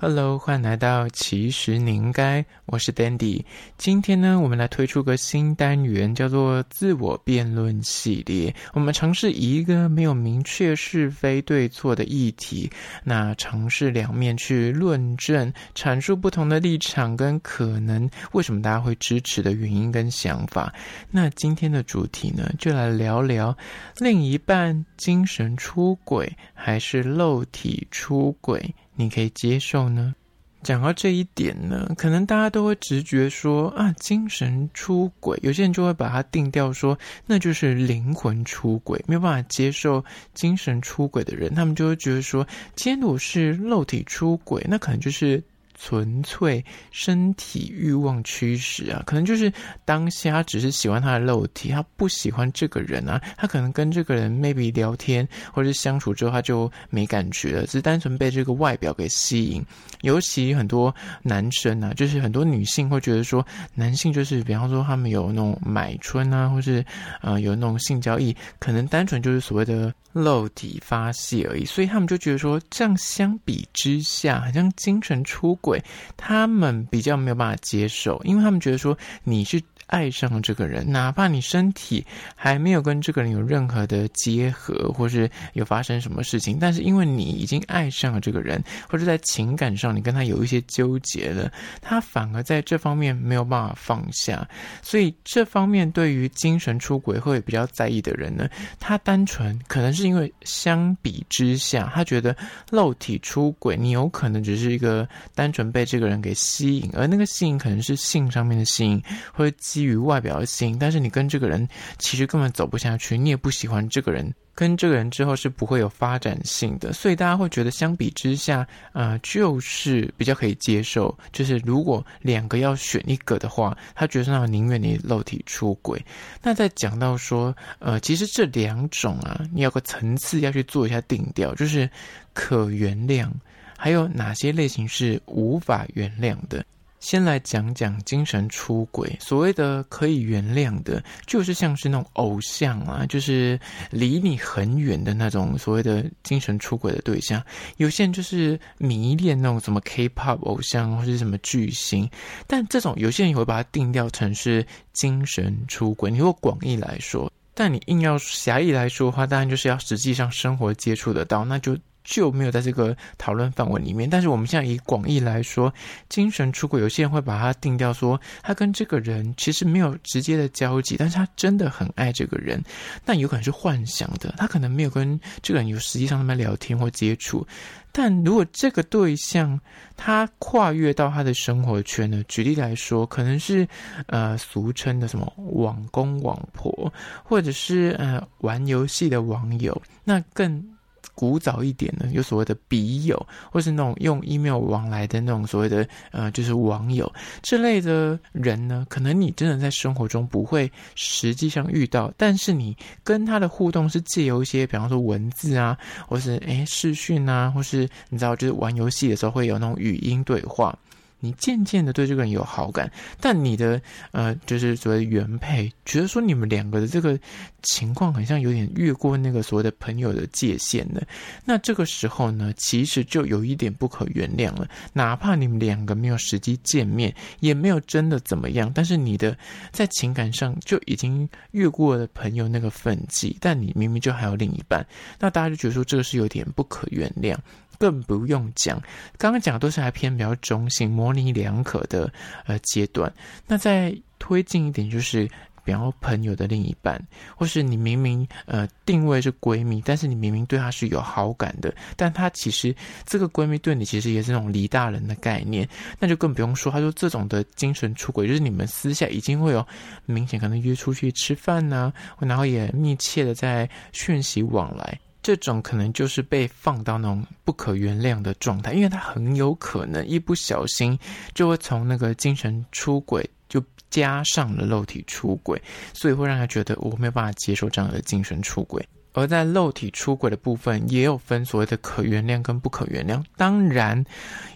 Hello，欢迎来到其实你应该，我是 Dandy。今天呢，我们来推出个新单元，叫做自我辩论系列。我们尝试以一个没有明确是非对错的议题，那尝试两面去论证，阐述不同的立场跟可能为什么大家会支持的原因跟想法。那今天的主题呢，就来聊聊另一半精神出轨还是肉体出轨。你可以接受呢？讲到这一点呢，可能大家都会直觉说啊，精神出轨，有些人就会把它定掉说，那就是灵魂出轨，没有办法接受精神出轨的人，他们就会觉得说，既然我是肉体出轨，那可能就是。纯粹身体欲望驱使啊，可能就是当下他只是喜欢他的肉体，他不喜欢这个人啊。他可能跟这个人 maybe 聊天或者是相处之后，他就没感觉了，只是单纯被这个外表给吸引。尤其很多男生啊，就是很多女性会觉得说，男性就是比方说他们有那种买春啊，或是呃有那种性交易，可能单纯就是所谓的。肉体发泄而已，所以他们就觉得说，这样相比之下，好像精神出轨，他们比较没有办法接受，因为他们觉得说你是。爱上这个人，哪怕你身体还没有跟这个人有任何的结合，或是有发生什么事情，但是因为你已经爱上了这个人，或者在情感上你跟他有一些纠结了，他反而在这方面没有办法放下。所以这方面对于精神出轨会比较在意的人呢，他单纯可能是因为相比之下，他觉得肉体出轨，你有可能只是一个单纯被这个人给吸引，而那个吸引可能是性上面的吸引，或者。基于外表的吸引，但是你跟这个人其实根本走不下去，你也不喜欢这个人，跟这个人之后是不会有发展性的，所以大家会觉得相比之下，呃，就是比较可以接受。就是如果两个要选一个的话，他觉得那宁愿你肉体出轨。那再讲到说，呃，其实这两种啊，你有个层次要去做一下定调，就是可原谅，还有哪些类型是无法原谅的。先来讲讲精神出轨，所谓的可以原谅的，就是像是那种偶像啊，就是离你很远的那种所谓的精神出轨的对象。有些人就是迷恋那种什么 K-pop 偶像或是什么巨星，但这种有些人也会把它定调成是精神出轨。你如果广义来说，但你硬要狭义来说的话，当然就是要实际上生活接触得到，那就。就没有在这个讨论范围里面，但是我们现在以广义来说，精神出轨，有些人会把它定掉说，他跟这个人其实没有直接的交集，但是他真的很爱这个人，那有可能是幻想的，他可能没有跟这个人有实际上他们聊天或接触，但如果这个对象他跨越到他的生活圈呢？举例来说，可能是呃俗称的什么网公网婆，或者是呃玩游戏的网友，那更。古早一点呢，有所谓的笔友，或是那种用 email 往来的那种所谓的呃，就是网友这类的人呢，可能你真的在生活中不会实际上遇到，但是你跟他的互动是借由一些，比方说文字啊，或是诶视讯啊，或是你知道，就是玩游戏的时候会有那种语音对话。你渐渐的对这个人有好感，但你的呃，就是所谓原配觉得说你们两个的这个情况好像有点越过那个所谓的朋友的界限了。那这个时候呢，其实就有一点不可原谅了。哪怕你们两个没有实际见面，也没有真的怎么样，但是你的在情感上就已经越过了朋友那个分际，但你明明就还有另一半，那大家就觉得说这个是有点不可原谅。更不用讲，刚刚讲的都是还偏比较中性、模棱两可的呃阶段。那再推进一点，就是比方说朋友的另一半，或是你明明呃定位是闺蜜，但是你明明对她是有好感的，但她其实这个闺蜜对你其实也是那种离大人的概念，那就更不用说。他说这种的精神出轨，就是你们私下已经会有明显可能约出去吃饭呐、啊，然后也密切的在讯息往来。这种可能就是被放到那种不可原谅的状态，因为他很有可能一不小心就会从那个精神出轨就加上了肉体出轨，所以会让他觉得我没有办法接受这样的精神出轨。而在肉体出轨的部分，也有分所谓的可原谅跟不可原谅。当然，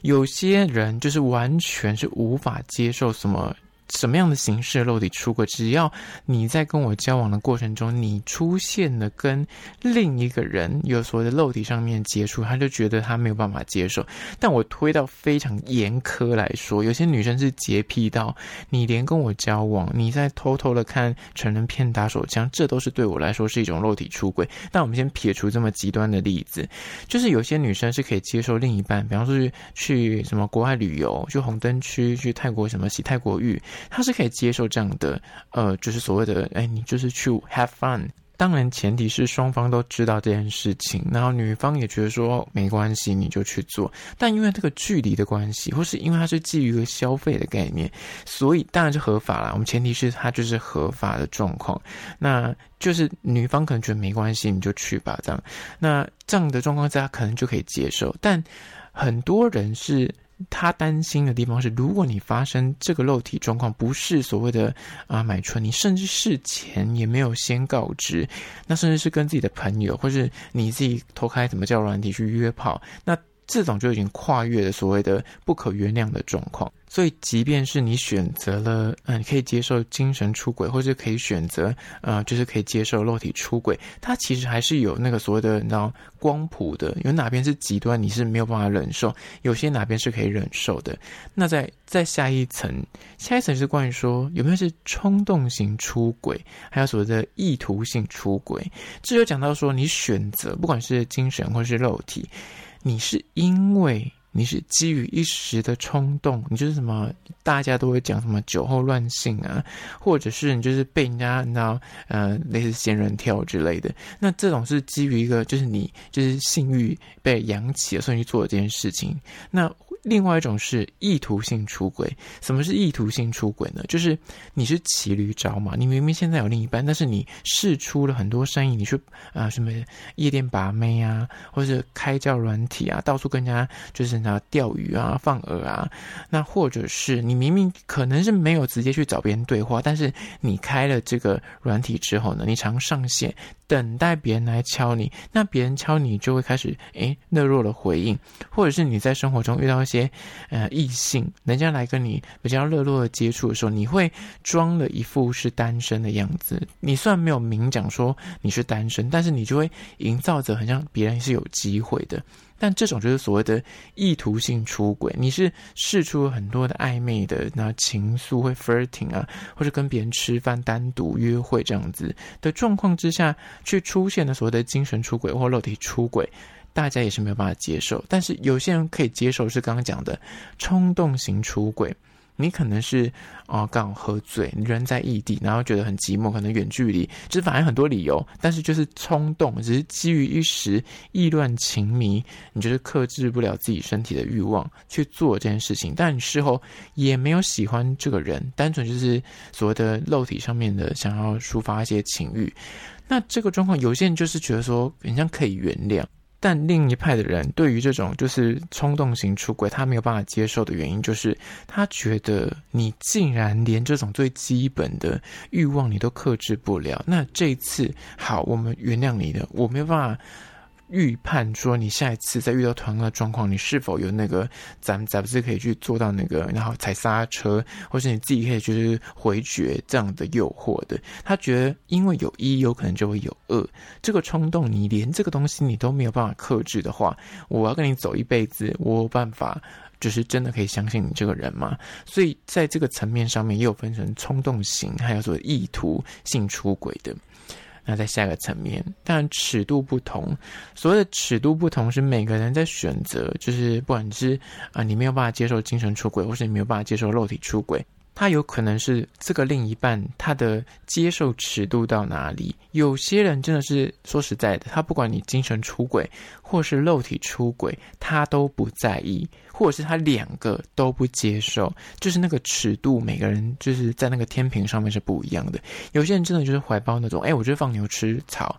有些人就是完全是无法接受什么。什么样的形式的肉体出轨，只要你在跟我交往的过程中，你出现了跟另一个人有所谓的肉体上面接触，他就觉得他没有办法接受。但我推到非常严苛来说，有些女生是洁癖到你连跟我交往，你在偷偷的看成人片、打手枪，这都是对我来说是一种肉体出轨。但我们先撇除这么极端的例子，就是有些女生是可以接受另一半，比方说去什么国外旅游，去红灯区，去泰国什么洗泰国浴。他是可以接受这样的，呃，就是所谓的，哎，你就是去 have fun。当然，前提是双方都知道这件事情，然后女方也觉得说没关系，你就去做。但因为这个距离的关系，或是因为它是基于一个消费的概念，所以当然是合法啦。我们前提是它就是合法的状况，那就是女方可能觉得没关系，你就去吧，这样。那这样的状况下，可能就可以接受。但很多人是。他担心的地方是，如果你发生这个肉体状况，不是所谓的啊买春，你甚至事前也没有先告知，那甚至是跟自己的朋友，或是你自己偷开怎么叫软体去约炮，那这种就已经跨越了所谓的不可原谅的状况。所以，即便是你选择了，嗯，可以接受精神出轨，或者可以选择，呃，就是可以接受肉体出轨，它其实还是有那个所谓的，你知道，光谱的，有哪边是极端，你是没有办法忍受；有些哪边是可以忍受的。那在在下一层，下一层是关于说有没有是冲动型出轨，还有所谓的意图性出轨。这就讲到说，你选择不管是精神或是肉体，你是因为。你是基于一时的冲动，你就是什么，大家都会讲什么酒后乱性啊，或者是你就是被人家你知道，呃，类似仙人跳之类的。那这种是基于一个，就是你就是性欲被扬起了，所以去做了这件事情。那。另外一种是意图性出轨。什么是意图性出轨呢？就是你是骑驴找马，你明明现在有另一半，但是你释出了很多善意，你去啊、什么夜店把妹啊，或者是开交软体啊，到处跟人家就是拿钓鱼啊、放饵啊，那或者是你明明可能是没有直接去找别人对话，但是你开了这个软体之后呢，你常上线。等待别人来敲你，那别人敲你就会开始诶热络的回应，或者是你在生活中遇到一些呃异性，人家来跟你比较热络的接触的时候，你会装了一副是单身的样子。你虽然没有明讲说你是单身，但是你就会营造着很像别人是有机会的。但这种就是所谓的意图性出轨，你是试出了很多的暧昧的那情愫，会 flirting 啊，或者跟别人吃饭、单独约会这样子的状况之下，去出现的所谓的精神出轨或肉体出轨，大家也是没有办法接受。但是有些人可以接受，是刚刚讲的冲动型出轨。你可能是哦，刚好喝醉，你人在异地，然后觉得很寂寞，可能远距离，就是反正很多理由，但是就是冲动，只是基于一时意乱情迷，你就是克制不了自己身体的欲望去做这件事情，但你事后也没有喜欢这个人，单纯就是所谓的肉体上面的想要抒发一些情欲，那这个状况，有些人就是觉得说，好像可以原谅。但另一派的人对于这种就是冲动型出轨，他没有办法接受的原因，就是他觉得你竟然连这种最基本的欲望你都克制不了，那这一次好，我们原谅你的，我没有办法。预判说，你下一次再遇到同样的状况，你是否有那个咱们咱们是可以去做到那个，然后踩刹车，或是你自己可以就是回绝这样的诱惑的？他觉得，因为有一，有可能就会有二。这个冲动，你连这个东西你都没有办法克制的话，我要跟你走一辈子，我有办法就是真的可以相信你这个人吗？所以在这个层面上面，也有分成冲动型，还有说意图性出轨的。那在下一个层面，当然尺度不同。所谓的尺度不同，是每个人在选择，就是不管是啊、你没有办法接受精神出轨，或是你没有办法接受肉体出轨。他有可能是这个另一半，他的接受尺度到哪里？有些人真的是说实在的，他不管你精神出轨或是肉体出轨，他都不在意，或者是他两个都不接受，就是那个尺度，每个人就是在那个天平上面是不一样的。有些人真的就是怀抱那种，哎，我就放牛吃草，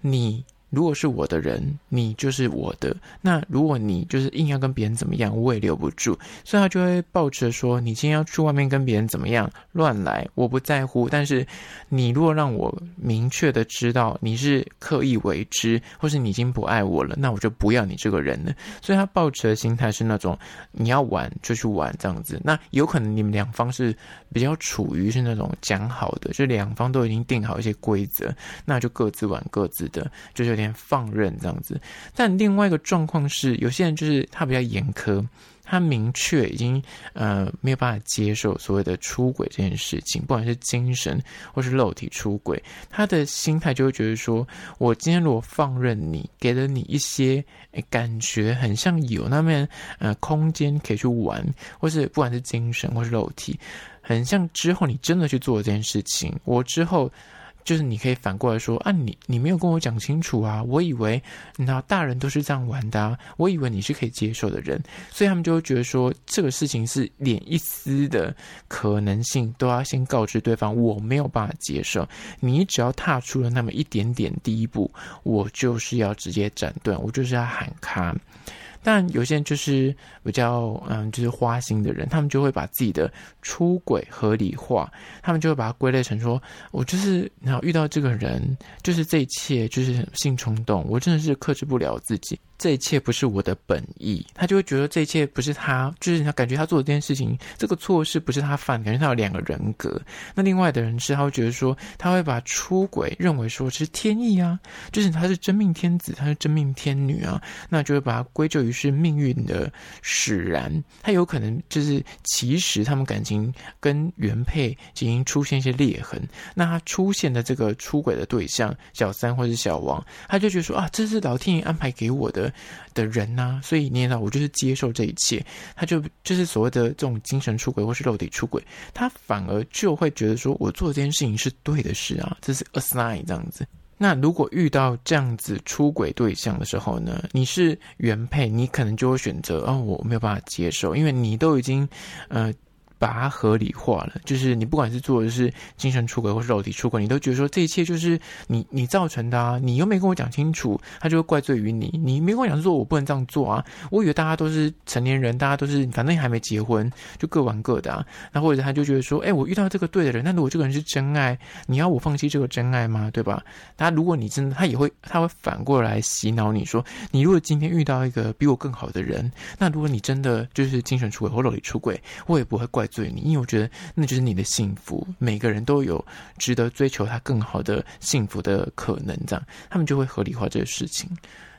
你。如果是我的人，你就是我的。那如果你就是硬要跟别人怎么样，我也留不住。所以他就会抱着说，你今天要去外面跟别人怎么样乱来，我不在乎。但是你如果让我明确的知道你是刻意为之，或是你已经不爱我了，那我就不要你这个人了。所以他抱持的心态是那种你要玩就去玩这样子。那有可能你们两方是比较处于是那种讲好的，就两方都已经定好一些规则，那就各自玩各自的，就是有点放任这样子。但另外一个状况是，有些人就是他比较严苛，他明确已经呃没有办法接受所谓的出轨这件事情，不管是精神或是肉体出轨，他的心态就会觉得说，我今天如果放任你，给了你一些感觉很像有那边呃空间可以去玩，或是不管是精神或是肉体，很像之后你真的去做这件事情，我之后。就是你可以反过来说啊，你你没有跟我讲清楚啊，我以为那大人都是这样玩的啊，我以为你是可以接受的人，所以他们就会觉得说这个事情是连一丝的可能性都要先告知对方，我没有办法接受，你只要踏出了那么一点点第一步，我就是要直接斩断，我就是要喊卡。但有些人就是比较嗯，就是花心的人，他们就会把自己的出轨合理化，他们就会把它归类成说，我就是然后遇到这个人，就是这一切就是性冲动，我真的是克制不了自己。这一切不是我的本意，他就会觉得这一切不是他，就是他感觉他做的这件事情，这个错事不是他犯，感觉他有两个人格。那另外的人是，他会觉得说，他会把出轨认为说是天意啊，就是他是真命天子，他是真命天女啊，那就会把它归咎于是命运的使然。他有可能就是其实他们感情跟原配已经出现一些裂痕，那他出现的这个出轨的对象小三或是小王，他就觉得说啊，这是老天爷安排给我的。的人呐、啊，所以你也知道，我就是接受这一切。他就就是所谓的这种精神出轨或是肉体出轨，他反而就会觉得说，我做这件事情是对的事啊，这是 assign 这样子。那如果遇到这样子出轨对象的时候呢，你是原配，你可能就会选择哦，我没有办法接受，因为你都已经呃。把它合理化了，就是你不管是做的是精神出轨或是肉体出轨，你都觉得说这一切就是你你造成的啊，你又没跟我讲清楚，他就会怪罪于你，你没跟我讲说我不能这样做啊，我以为大家都是成年人，大家都是反正还没结婚，就各玩各的啊，那或者他就觉得说，哎，我遇到这个对的人，那如果这个人是真爱，你要我放弃这个真爱吗？对吧？他如果你真的，他也会他会反过来洗脑你说，你如果今天遇到一个比我更好的人，那如果你真的就是精神出轨或肉体出轨，我也不会怪。对你，因为我觉得那就是你的幸福。每个人都有值得追求他更好的幸福的可能，这样他们就会合理化这个事情。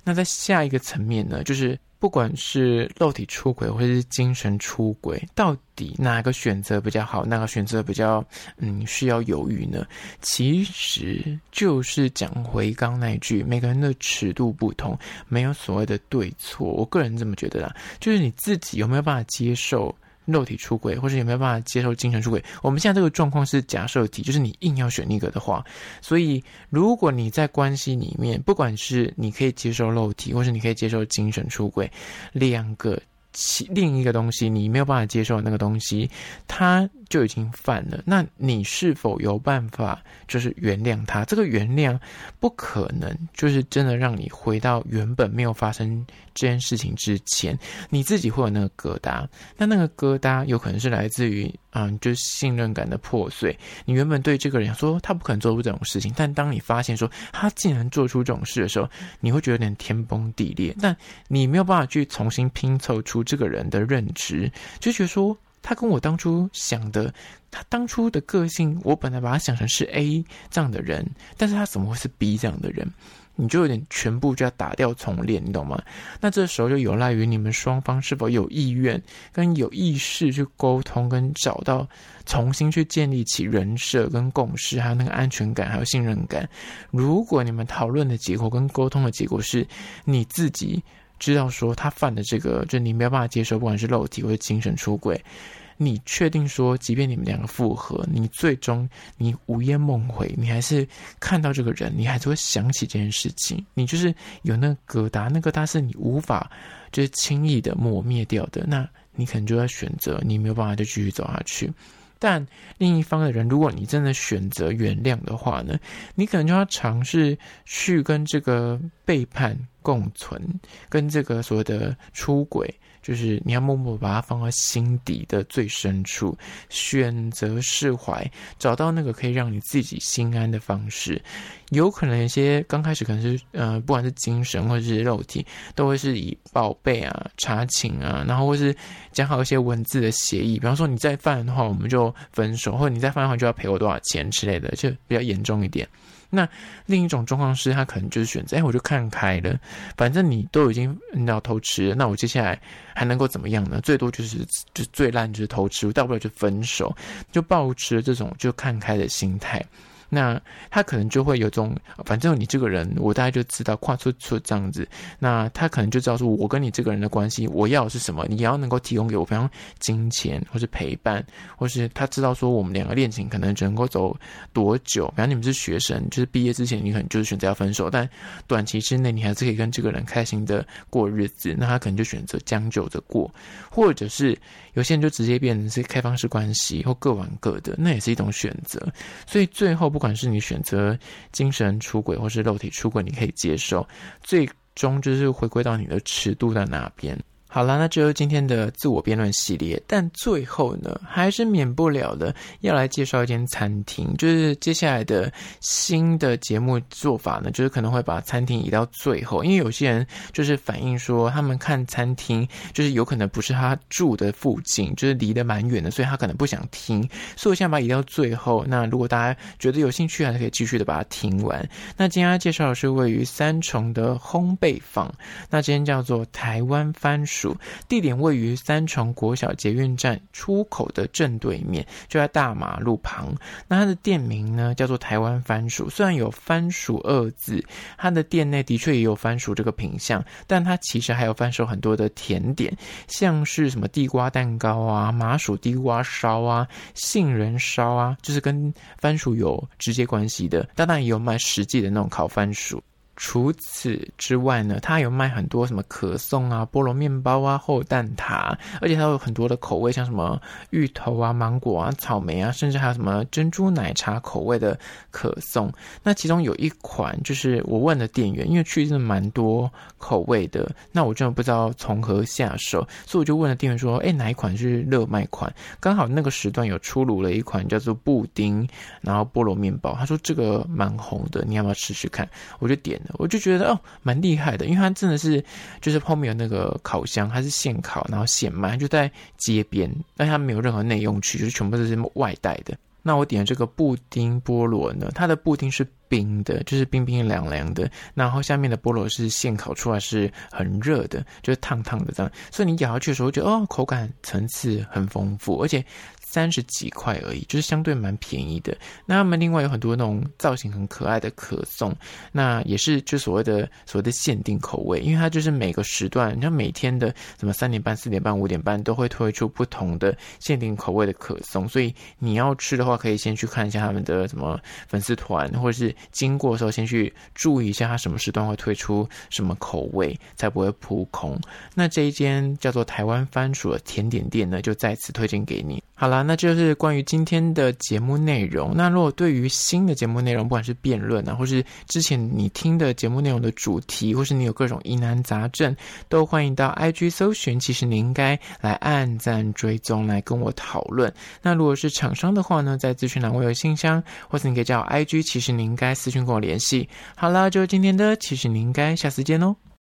那在下一个层面呢，就是不管是肉体出轨或是精神出轨，到底哪个选择比较好，哪个选择比较嗯需要犹豫呢？其实就是讲回刚那一句，每个人的尺度不同，没有所谓的对错。我个人这么觉得啦，就是你自己有没有办法接受。肉体出轨，或者有没有办法接受精神出轨？我们现在这个状况是假设题，就是你硬要选一个的话，所以如果你在关系里面，不管是你可以接受肉体，或是你可以接受精神出轨，两个其另一个东西你没有办法接受那个东西，它就已经犯了。那你是否有办法就是原谅他？这个原谅不可能就是真的让你回到原本没有发生这件事情之前，你自己会有那个疙瘩。那那个疙瘩有可能是来自于嗯，就是信任感的破碎。你原本对这个人说他不可能做出这种事情，但当你发现说他竟然做出这种事的时候，你会觉得有点天崩地裂。但你没有办法去重新拼凑出这个人的认知，就觉得说。他跟我当初想的，他当初的个性，我本来把他想成是 A 这样的人，但是他怎么会是 B 这样的人？你就有点全部就要打掉重练，你懂吗？那这时候就有赖于你们双方是否有意愿跟有意识去沟通，跟找到重新去建立起人设跟共识，还有那个安全感，还有信任感。如果你们讨论的结果跟沟通的结果是你自己。知道说他犯的这个，就你没有办法接受，不管是肉体或者精神出轨，你确定说，即便你们两个复合，你最终你午夜梦回，你还是看到这个人，你还是会想起这件事情，你就是有那个疙瘩，那个疙瘩是你无法就是轻易的抹灭掉的，那你可能就要选择，你没有办法就继续走下去。但另一方的人，如果你真的选择原谅的话呢，你可能就要尝试去跟这个背叛共存，跟这个所谓的出轨。就是你要默默把它放在心底的最深处，选择释怀，找到那个可以让你自己心安的方式。有可能一些刚开始可能是呃，不管是精神或者是肉体，都会是以报备啊、查寝啊，然后或是讲好一些文字的协议，比方说你再犯的话，我们就分手，或者你再犯的话就要赔我多少钱之类的，就比较严重一点。那另一种状况是，他可能就是选择，哎，我就看开了，反正你都已经要偷吃了，那我接下来还能够怎么样呢？最多就是就最烂就是偷吃，我大不了就分手，就抱持这种就看开的心态。那他可能就会有种，反正你这个人，我大概就知道跨出出这样子。那他可能就知道说，我跟你这个人的关系，我要的是什么，你要能够提供给我，比方金钱，或是陪伴，或是他知道说，我们两个恋情可能只能够走多久。比方你们是学生，就是毕业之前，你可能就是选择要分手，但短期之内你还是可以跟这个人开心的过日子。那他可能就选择将就着过，或者是有些人就直接变成是开放式关系，或各玩各的，那也是一种选择。所以最后。不管是你选择精神出轨，或是肉体出轨，你可以接受，最终就是回归到你的尺度在哪边。好了，那就是今天的自我辩论系列。但最后呢，还是免不了的要来介绍一间餐厅。就是接下来的新的节目做法呢，就是可能会把餐厅移到最后，因为有些人就是反映说，他们看餐厅就是有可能不是他住的附近，就是离得蛮远的，所以他可能不想听。所以我现在把它移到最后。那如果大家觉得有兴趣，还是可以继续的把它听完。那今天要介绍的是位于三重的烘焙坊，那今天叫做台湾番薯。地点位于三重国小捷运站出口的正对面，就在大马路旁。那它的店名呢，叫做台湾番薯。虽然有番薯二字，它的店内的确也有番薯这个品相，但它其实还有贩售很多的甜点，像是什么地瓜蛋糕啊、麻薯地瓜烧啊、杏仁烧啊，就是跟番薯有直接关系的。当然也有卖实际的那种烤番薯。除此之外呢，它有卖很多什么可颂啊、菠萝面包啊、厚蛋挞，而且它有很多的口味，像什么芋头啊、芒果啊、草莓啊，甚至还有什么珍珠奶茶口味的可颂。那其中有一款，就是我问了店员，因为去真的蛮多口味的，那我真的不知道从何下手，所以我就问了店员说：“哎，哪一款是热卖款？刚好那个时段有出炉了一款叫做布丁，然后菠萝面包。”他说这个蛮红的，你要不要试试看？我就点。我就觉得哦，蛮厉害的，因为它真的是就是后面有那个烤箱，它是现烤，然后现卖，就在街边，但它没有任何内用区，就是全部都是外带的。那我点的这个布丁菠萝呢，它的布丁是冰的，就是冰冰凉凉的，然后下面的菠萝是现烤出来，是很热的，就是烫烫的这样，所以你咬下去的时候，觉得哦，口感层次很丰富，而且。三十几块而已，就是相对蛮便宜的。那他们另外有很多那种造型很可爱的可颂，那也是就所谓的所谓的限定口味，因为它就是每个时段，你像每天的什么三点半、四点半、五点半都会推出不同的限定口味的可颂，所以你要吃的话，可以先去看一下他们的什么粉丝团，或者是经过的时候先去注意一下它什么时段会推出什么口味，才不会扑空。那这一间叫做台湾番薯的甜点店呢，就再次推荐给你。好啦，那就是关于今天的节目内容。那如果对于新的节目内容，不管是辩论啊，或是之前你听的节目内容的主题，或是你有各种疑难杂症，都欢迎到 IG 搜寻。其实你应该来按赞追踪，来跟我讨论。那如果是厂商的话呢，在资讯栏我有信箱，或是你可以叫 IG。其实你应该私讯跟我联系。好啦，就是今天的，其实你应该下次见喽。